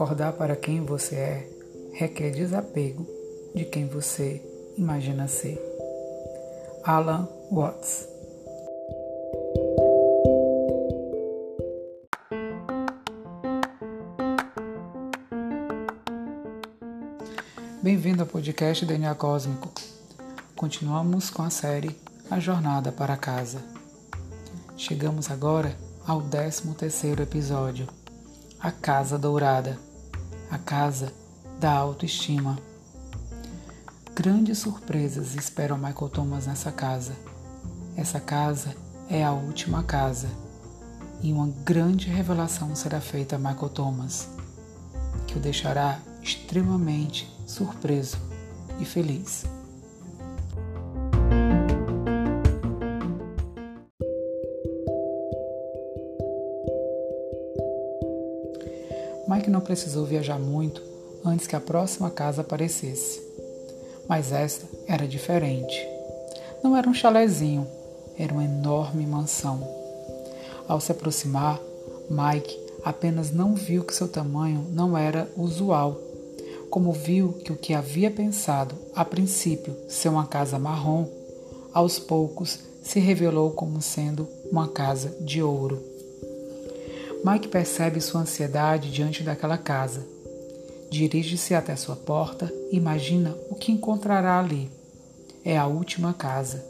Acordar para quem você é requer desapego de quem você imagina ser. Alan Watts Bem-vindo ao podcast DNA Cósmico. Continuamos com a série A Jornada para Casa. Chegamos agora ao 13 terceiro episódio, A Casa Dourada, a Casa da Autoestima. Grandes surpresas esperam Michael Thomas nessa casa. Essa casa é a última casa e uma grande revelação será feita a Michael Thomas, que o deixará extremamente surpreso e feliz. Mike não precisou viajar muito antes que a próxima casa aparecesse. Mas esta era diferente. Não era um chalezinho, era uma enorme mansão. Ao se aproximar, Mike apenas não viu que seu tamanho não era usual como viu que o que havia pensado a princípio ser uma casa marrom, aos poucos se revelou como sendo uma casa de ouro. Mike percebe sua ansiedade diante daquela casa. Dirige-se até sua porta e imagina o que encontrará ali. É a última casa.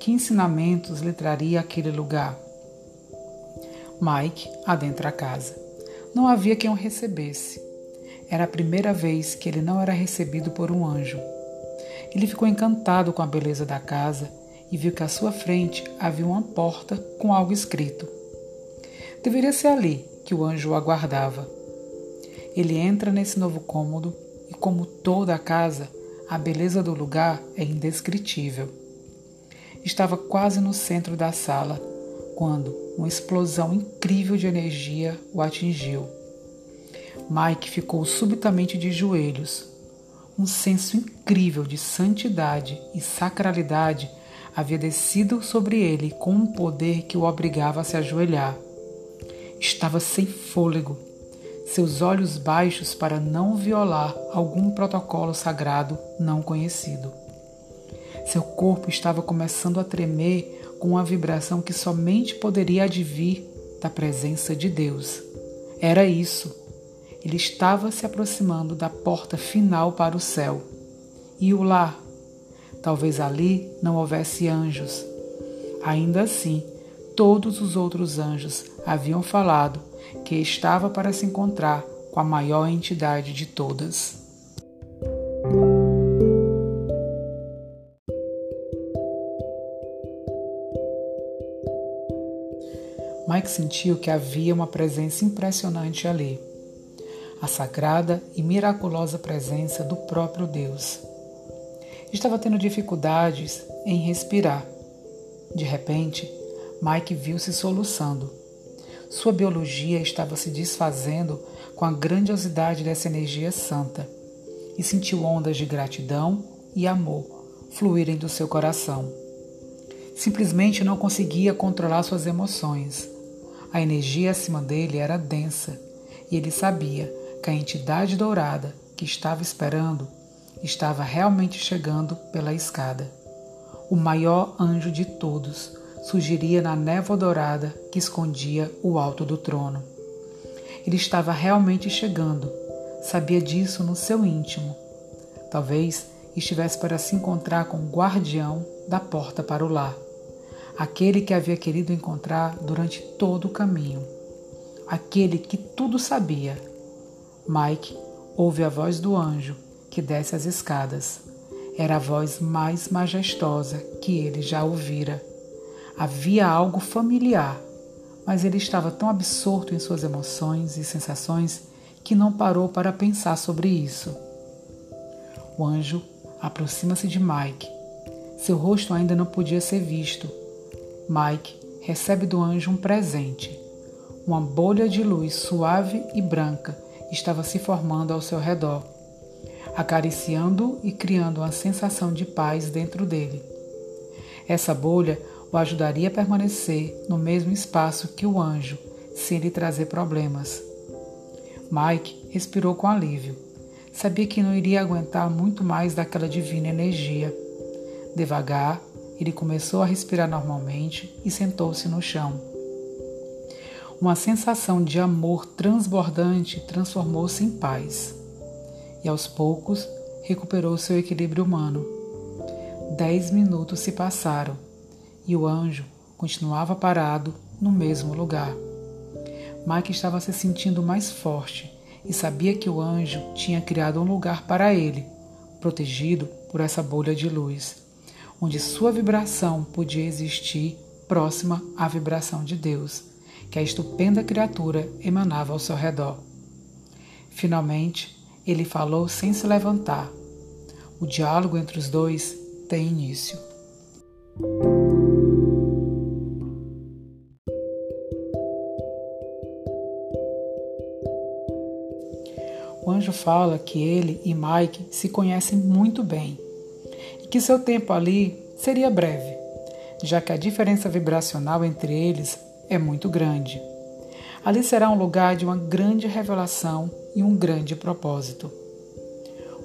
Que ensinamentos lhe traria aquele lugar? Mike adentra a casa. Não havia quem o recebesse. Era a primeira vez que ele não era recebido por um anjo. Ele ficou encantado com a beleza da casa e viu que à sua frente havia uma porta com algo escrito. Deveria ser ali que o anjo o aguardava. Ele entra nesse novo cômodo e, como toda a casa, a beleza do lugar é indescritível. Estava quase no centro da sala quando uma explosão incrível de energia o atingiu. Mike ficou subitamente de joelhos. Um senso incrível de santidade e sacralidade havia descido sobre ele com um poder que o obrigava a se ajoelhar. Estava sem fôlego, seus olhos baixos para não violar algum protocolo sagrado não conhecido. Seu corpo estava começando a tremer com uma vibração que somente poderia advir da presença de Deus. Era isso ele estava se aproximando da porta final para o céu. E o lá? Talvez ali não houvesse anjos. Ainda assim, todos os outros anjos haviam falado que estava para se encontrar com a maior entidade de todas. Mike sentiu que havia uma presença impressionante ali a sagrada e miraculosa presença do próprio Deus. Estava tendo dificuldades em respirar. De repente, Mike viu-se soluçando. Sua biologia estava se desfazendo com a grandiosidade dessa energia santa e sentiu ondas de gratidão e amor fluírem do seu coração. Simplesmente não conseguia controlar suas emoções. A energia acima dele era densa e ele sabia que a entidade dourada que estava esperando estava realmente chegando pela escada. O maior anjo de todos surgiria na névoa dourada que escondia o alto do trono. Ele estava realmente chegando, sabia disso no seu íntimo. Talvez estivesse para se encontrar com o guardião da porta para o lar, aquele que havia querido encontrar durante todo o caminho, aquele que tudo sabia Mike ouve a voz do anjo que desce as escadas. Era a voz mais majestosa que ele já ouvira. Havia algo familiar, mas ele estava tão absorto em suas emoções e sensações que não parou para pensar sobre isso. O anjo aproxima-se de Mike. Seu rosto ainda não podia ser visto. Mike recebe do anjo um presente, uma bolha de luz suave e branca estava se formando ao seu redor, acariciando e criando uma sensação de paz dentro dele. Essa bolha o ajudaria a permanecer no mesmo espaço que o anjo, sem lhe trazer problemas. Mike respirou com alívio. Sabia que não iria aguentar muito mais daquela divina energia. Devagar, ele começou a respirar normalmente e sentou-se no chão. Uma sensação de amor transbordante transformou-se em paz. E aos poucos recuperou seu equilíbrio humano. Dez minutos se passaram e o anjo continuava parado no mesmo lugar. Mike estava se sentindo mais forte e sabia que o anjo tinha criado um lugar para ele, protegido por essa bolha de luz, onde sua vibração podia existir próxima à vibração de Deus, que a estupenda criatura emanava ao seu redor. Finalmente, ele falou sem se levantar. O diálogo entre os dois tem início. Fala que ele e Mike se conhecem muito bem e que seu tempo ali seria breve, já que a diferença vibracional entre eles é muito grande. Ali será um lugar de uma grande revelação e um grande propósito.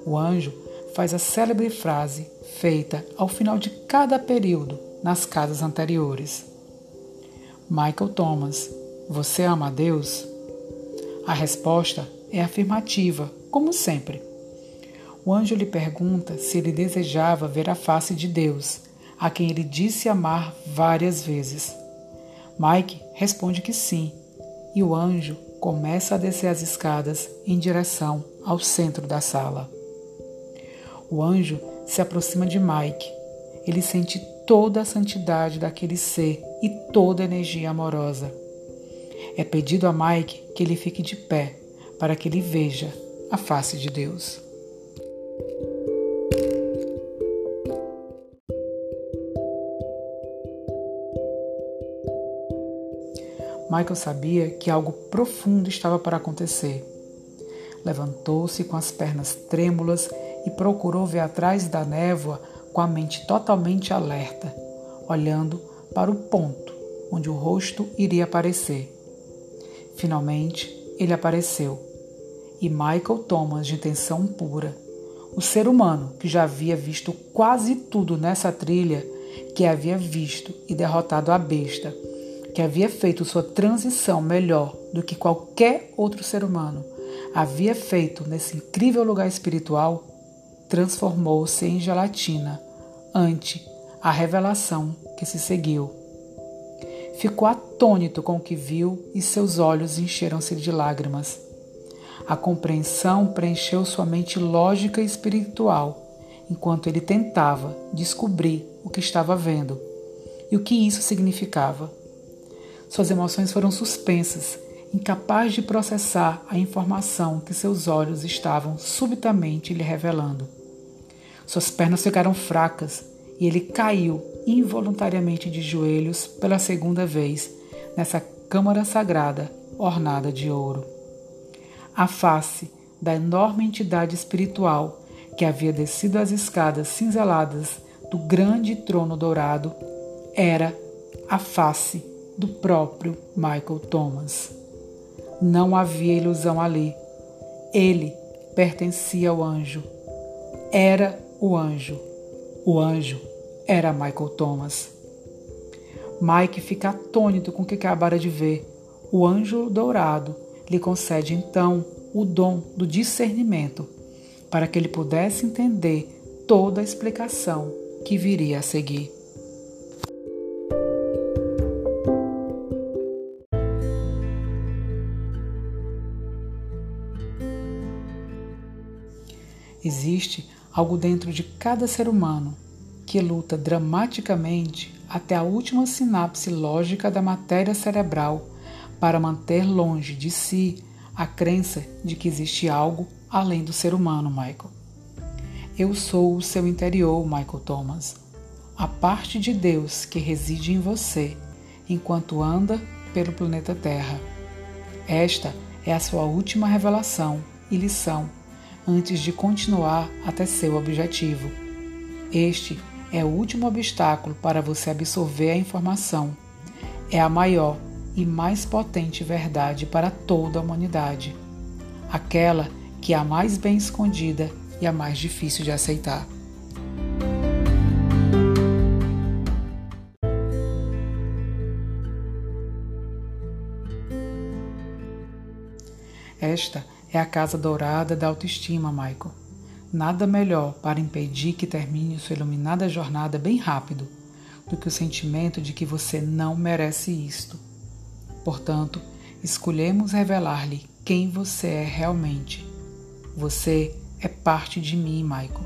O anjo faz a célebre frase feita ao final de cada período nas casas anteriores. Michael Thomas, você ama a Deus? A resposta é afirmativa, como sempre. O anjo lhe pergunta se ele desejava ver a face de Deus, a quem ele disse amar várias vezes. Mike responde que sim, e o anjo começa a descer as escadas em direção ao centro da sala. O anjo se aproxima de Mike. Ele sente toda a santidade daquele ser e toda a energia amorosa. É pedido a Mike que ele fique de pé para que ele veja a face de Deus. Michael sabia que algo profundo estava para acontecer. Levantou-se com as pernas trêmulas e procurou ver atrás da névoa com a mente totalmente alerta, olhando para o ponto onde o rosto iria aparecer. Finalmente, ele apareceu e Michael Thomas, de intenção pura. O ser humano que já havia visto quase tudo nessa trilha, que havia visto e derrotado a besta, que havia feito sua transição melhor do que qualquer outro ser humano, havia feito nesse incrível lugar espiritual, transformou-se em gelatina ante a revelação que se seguiu. Ficou atônito com o que viu e seus olhos encheram-se de lágrimas. A compreensão preencheu sua mente lógica e espiritual, enquanto ele tentava descobrir o que estava vendo e o que isso significava. Suas emoções foram suspensas, incapaz de processar a informação que seus olhos estavam subitamente lhe revelando. Suas pernas ficaram fracas e ele caiu involuntariamente de joelhos pela segunda vez nessa câmara sagrada ornada de ouro a face da enorme entidade espiritual que havia descido as escadas cinzeladas do grande trono dourado era a face do próprio Michael Thomas. Não havia ilusão ali. Ele pertencia ao anjo. Era o anjo. O anjo era Michael Thomas. Mike fica atônito com o que acabara de ver. O anjo dourado lhe concede então o dom do discernimento, para que ele pudesse entender toda a explicação que viria a seguir. Existe algo dentro de cada ser humano que luta dramaticamente até a última sinapse lógica da matéria cerebral para manter longe de si a crença de que existe algo além do ser humano, Michael. Eu sou o seu interior, Michael Thomas, a parte de Deus que reside em você enquanto anda pelo planeta Terra. Esta é a sua última revelação e lição antes de continuar até seu objetivo. Este é o último obstáculo para você absorver a informação. É a maior e mais potente verdade para toda a humanidade. aquela que é a mais bem escondida e a mais difícil de aceitar. Esta é a casa dourada da autoestima, Michael. Nada melhor para impedir que termine sua iluminada jornada bem rápido do que o sentimento de que você não merece isto. Portanto, escolhemos revelar-lhe quem você é realmente. Você é parte de mim, Michael.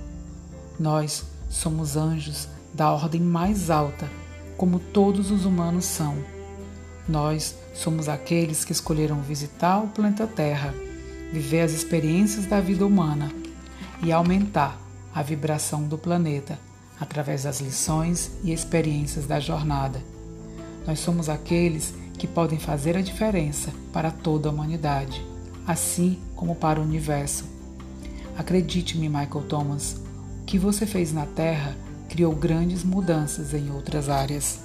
Nós somos anjos da ordem mais alta, como todos os humanos são. Nós somos aqueles que escolheram visitar o planeta Terra, viver as experiências da vida humana e aumentar a vibração do planeta através das lições e experiências da jornada. Nós somos aqueles que podem fazer a diferença para toda a humanidade, assim como para o universo. Acredite-me, Michael Thomas, o que você fez na Terra criou grandes mudanças em outras áreas.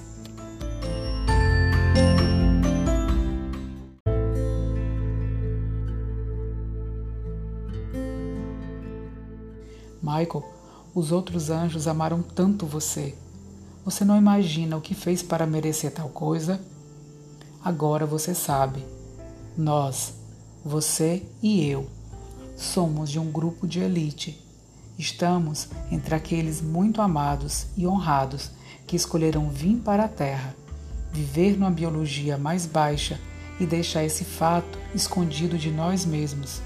Michael, os outros anjos amaram tanto você. Você não imagina o que fez para merecer tal coisa? Agora você sabe. Nós, você e eu, somos de um grupo de elite. Estamos entre aqueles muito amados e honrados que escolheram vir para a Terra, viver numa biologia mais baixa e deixar esse fato escondido de nós mesmos.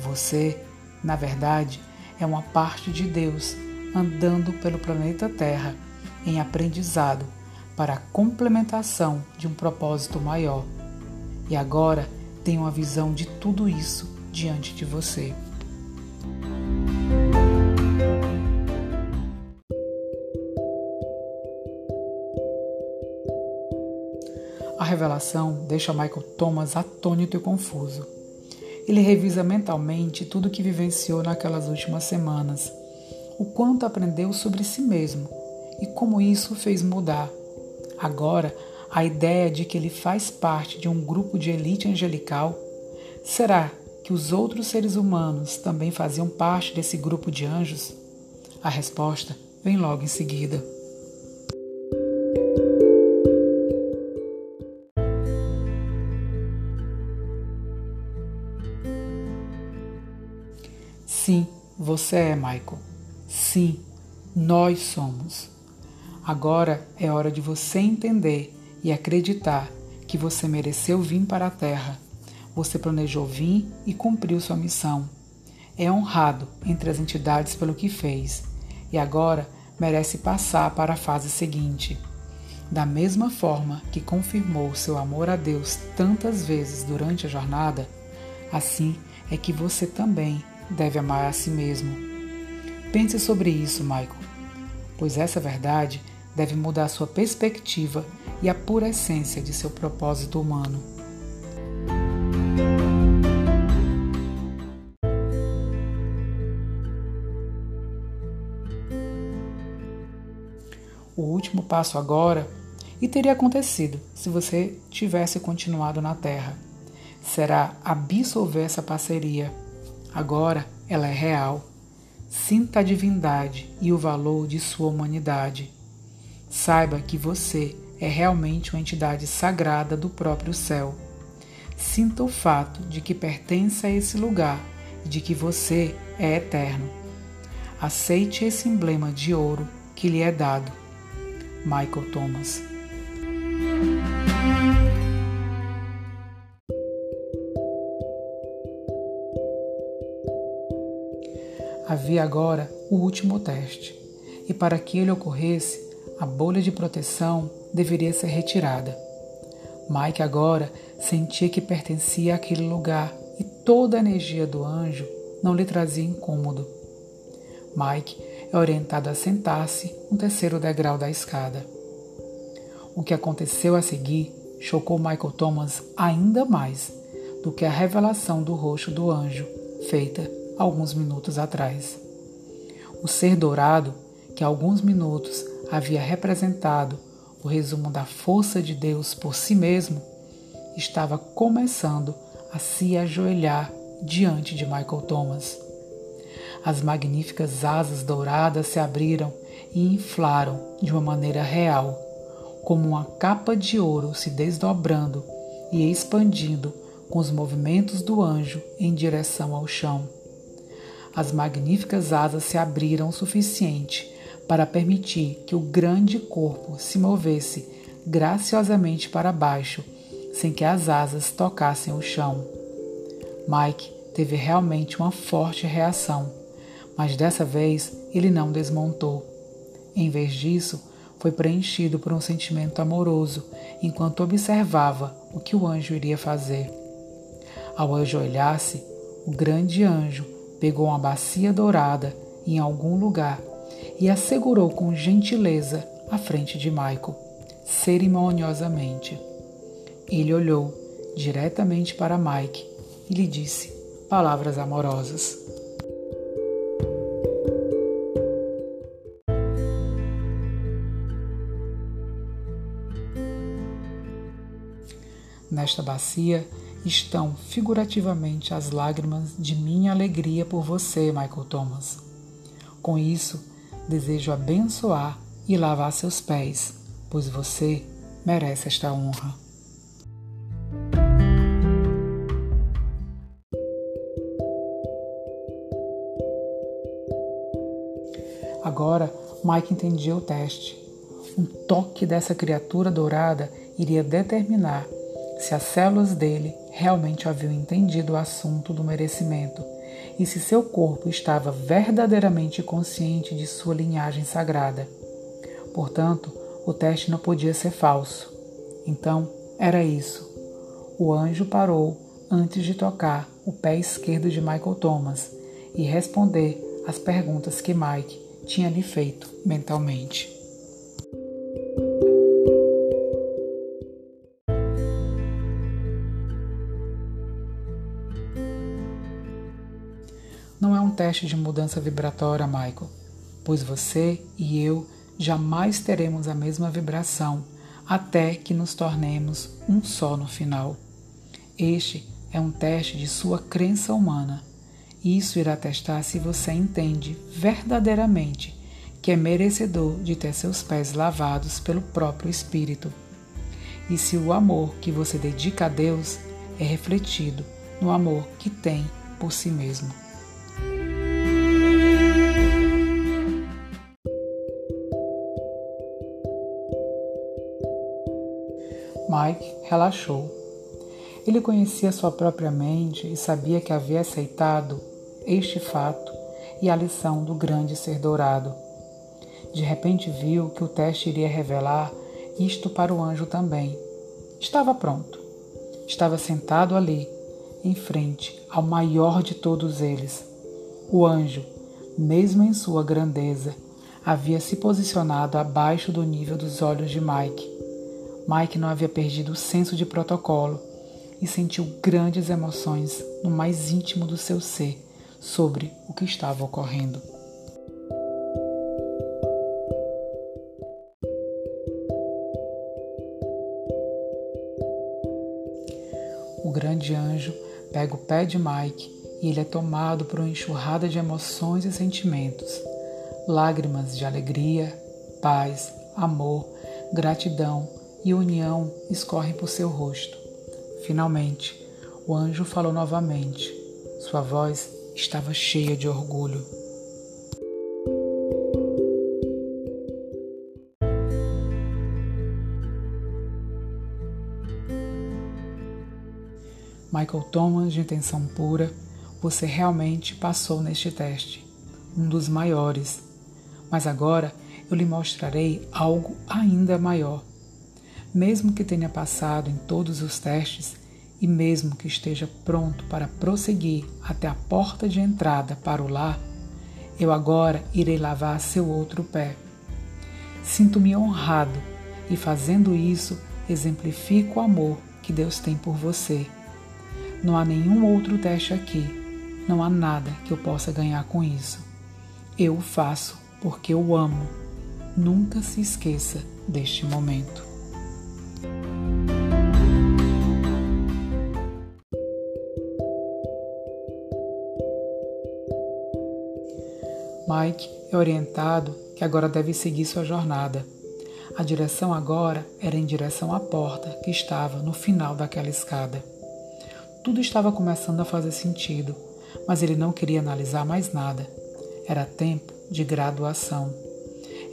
Você, na verdade, é uma parte de Deus andando pelo planeta Terra em aprendizado para a complementação de um propósito maior. E agora tem uma visão de tudo isso diante de você. A revelação deixa Michael Thomas atônito e confuso. Ele revisa mentalmente tudo o que vivenciou naquelas últimas semanas, o quanto aprendeu sobre si mesmo e como isso fez mudar. Agora, a ideia de que ele faz parte de um grupo de elite angelical, será que os outros seres humanos também faziam parte desse grupo de anjos? A resposta vem logo em seguida. Sim, você é, Michael. Sim, nós somos. Agora é hora de você entender e acreditar que você mereceu vir para a Terra. Você planejou vir e cumpriu sua missão. É honrado entre as entidades pelo que fez e agora merece passar para a fase seguinte. Da mesma forma que confirmou seu amor a Deus tantas vezes durante a jornada, assim é que você também deve amar a si mesmo. Pense sobre isso, Michael, pois essa verdade deve mudar sua perspectiva e a pura essência de seu propósito humano. O último passo agora, e teria acontecido se você tivesse continuado na Terra, será absolver essa parceria Agora ela é real. Sinta a divindade e o valor de sua humanidade. Saiba que você é realmente uma entidade sagrada do próprio céu. Sinta o fato de que pertence a esse lugar e de que você é eterno. Aceite esse emblema de ouro que lhe é dado. Michael Thomas Havia agora o último teste, e para que ele ocorresse, a bolha de proteção deveria ser retirada. Mike agora sentia que pertencia àquele lugar e toda a energia do anjo não lhe trazia incômodo. Mike é orientado a sentar-se no terceiro degrau da escada. O que aconteceu a seguir chocou Michael Thomas ainda mais do que a revelação do rosto do anjo feita alguns minutos atrás. O ser dourado, que alguns minutos havia representado o resumo da força de Deus por si mesmo, estava começando a se ajoelhar diante de Michael Thomas. As magníficas asas douradas se abriram e inflaram de uma maneira real, como uma capa de ouro se desdobrando e expandindo com os movimentos do anjo em direção ao chão. As magníficas asas se abriram o suficiente para permitir que o grande corpo se movesse graciosamente para baixo, sem que as asas tocassem o chão. Mike teve realmente uma forte reação, mas dessa vez ele não desmontou. Em vez disso, foi preenchido por um sentimento amoroso enquanto observava o que o anjo iria fazer. Ao ajoelhar-se, o grande anjo pegou uma bacia dourada em algum lugar e a segurou com gentileza à frente de Michael, cerimoniosamente. Ele olhou diretamente para Mike e lhe disse palavras amorosas. Nesta bacia estão figurativamente as lágrimas de minha alegria por você, Michael Thomas. Com isso, desejo abençoar e lavar seus pés, pois você merece esta honra. Agora, Mike entendia o teste. Um toque dessa criatura dourada iria determinar se as células dele realmente haviam entendido o assunto do merecimento e se seu corpo estava verdadeiramente consciente de sua linhagem sagrada. Portanto, o teste não podia ser falso. Então, era isso. O anjo parou antes de tocar o pé esquerdo de Michael Thomas e responder às perguntas que Mike tinha lhe feito mentalmente. Teste de mudança vibratória, Michael, pois você e eu jamais teremos a mesma vibração até que nos tornemos um só no final. Este é um teste de sua crença humana. Isso irá testar se você entende verdadeiramente que é merecedor de ter seus pés lavados pelo próprio Espírito. E se o amor que você dedica a Deus é refletido no amor que tem por si mesmo. Mike relaxou. Ele conhecia sua própria mente e sabia que havia aceitado este fato e a lição do grande ser dourado. De repente viu que o teste iria revelar isto para o anjo também. Estava pronto. Estava sentado ali, em frente ao maior de todos eles. O anjo, mesmo em sua grandeza, havia se posicionado abaixo do nível dos olhos de Mike Mike não havia perdido o senso de protocolo e sentiu grandes emoções no mais íntimo do seu ser sobre o que estava ocorrendo. O grande anjo pega o pé de Mike e ele é tomado por uma enxurrada de emoções e sentimentos, lágrimas de alegria, paz, amor, gratidão e união escorrem por seu rosto. Finalmente, o anjo falou novamente. Sua voz estava cheia de orgulho. Michael Thomas, de intenção pura, você realmente passou neste teste, um dos maiores. Mas agora eu lhe mostrarei algo ainda maior mesmo que tenha passado em todos os testes e mesmo que esteja pronto para prosseguir até a porta de entrada para o lar, eu agora irei lavar seu outro pé. Sinto-me honrado e, fazendo isso, exemplifico o amor que Deus tem por você. Não há nenhum outro teste aqui, não há nada que eu possa ganhar com isso. Eu o faço porque eu amo. Nunca se esqueça deste momento. Mike é orientado que agora deve seguir sua jornada. A direção agora era em direção à porta que estava no final daquela escada. Tudo estava começando a fazer sentido, mas ele não queria analisar mais nada. Era tempo de graduação.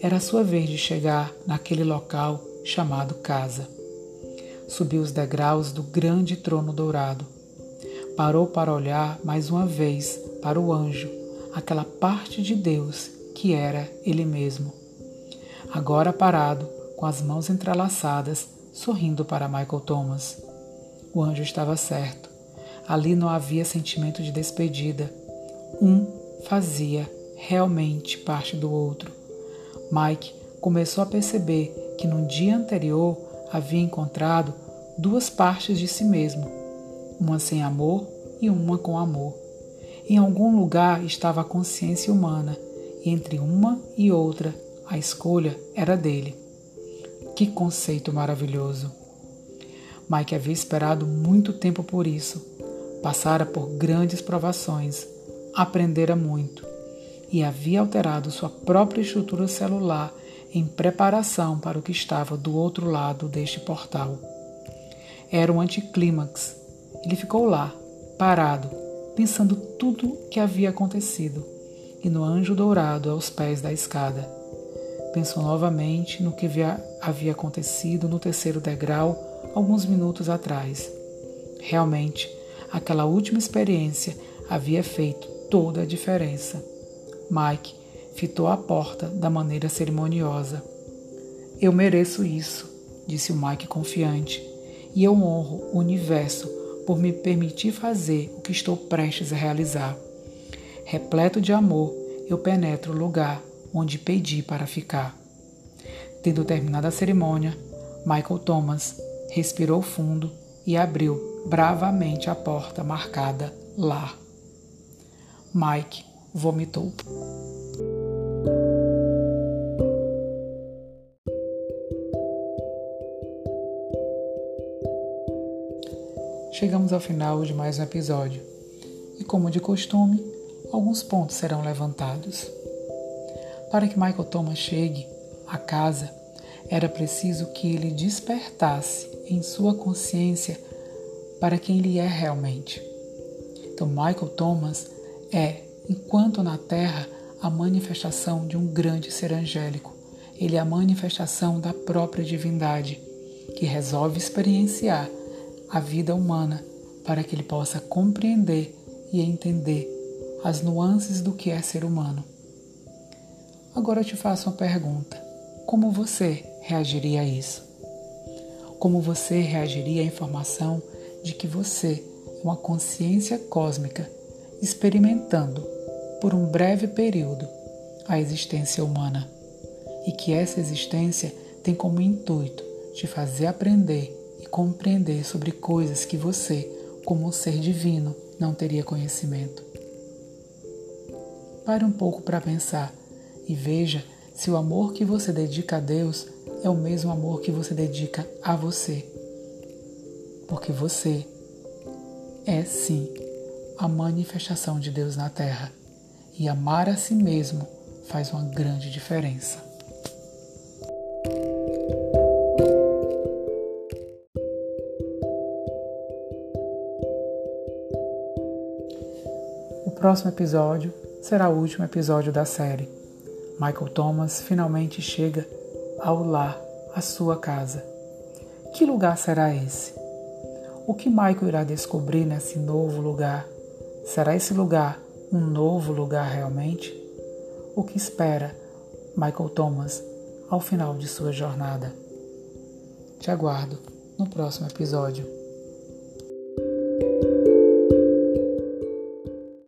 Era sua vez de chegar naquele local chamado casa. Subiu os degraus do grande trono dourado. Parou para olhar mais uma vez para o anjo, aquela parte de Deus que era ele mesmo. Agora parado, com as mãos entrelaçadas, sorrindo para Michael Thomas. O anjo estava certo. Ali não havia sentimento de despedida. Um fazia realmente parte do outro. Mike começou a perceber que no dia anterior havia encontrado duas partes de si mesmo, uma sem amor e uma com amor. Em algum lugar estava a consciência humana, e entre uma e outra a escolha era dele. Que conceito maravilhoso! Mike havia esperado muito tempo por isso. Passara por grandes provações, aprendera muito e havia alterado sua própria estrutura celular em preparação para o que estava do outro lado deste portal. Era um anticlímax. Ele ficou lá, parado, pensando tudo que havia acontecido, e no anjo dourado aos pés da escada. Pensou novamente no que havia acontecido no terceiro degrau alguns minutos atrás. Realmente, aquela última experiência havia feito toda a diferença. Mike fitou a porta da maneira cerimoniosa. Eu mereço isso, disse o Mike confiante, e eu honro o universo por me permitir fazer o que estou prestes a realizar. Repleto de amor, eu penetro o lugar onde pedi para ficar. Tendo terminado a cerimônia, Michael Thomas respirou fundo e abriu bravamente a porta marcada lá. Mike vomitou. Chegamos ao final de mais um episódio e, como de costume, alguns pontos serão levantados. Para que Michael Thomas chegue à casa, era preciso que ele despertasse em sua consciência para quem ele é realmente. Então, Michael Thomas é enquanto na Terra a manifestação de um grande ser angélico. Ele é a manifestação da própria divindade, que resolve experienciar a vida humana para que ele possa compreender e entender as nuances do que é ser humano. Agora eu te faço uma pergunta: como você reagiria a isso? Como você reagiria à informação de que você é uma consciência cósmica experimentando por um breve período a existência humana e que essa existência tem como intuito te fazer aprender compreender sobre coisas que você, como um ser divino, não teria conhecimento. Pare um pouco para pensar e veja se o amor que você dedica a Deus é o mesmo amor que você dedica a você. Porque você é sim a manifestação de Deus na Terra. E amar a si mesmo faz uma grande diferença. Próximo episódio será o último episódio da série. Michael Thomas finalmente chega ao lar, à sua casa. Que lugar será esse? O que Michael irá descobrir nesse novo lugar? Será esse lugar um novo lugar realmente? O que espera Michael Thomas ao final de sua jornada? Te aguardo no próximo episódio.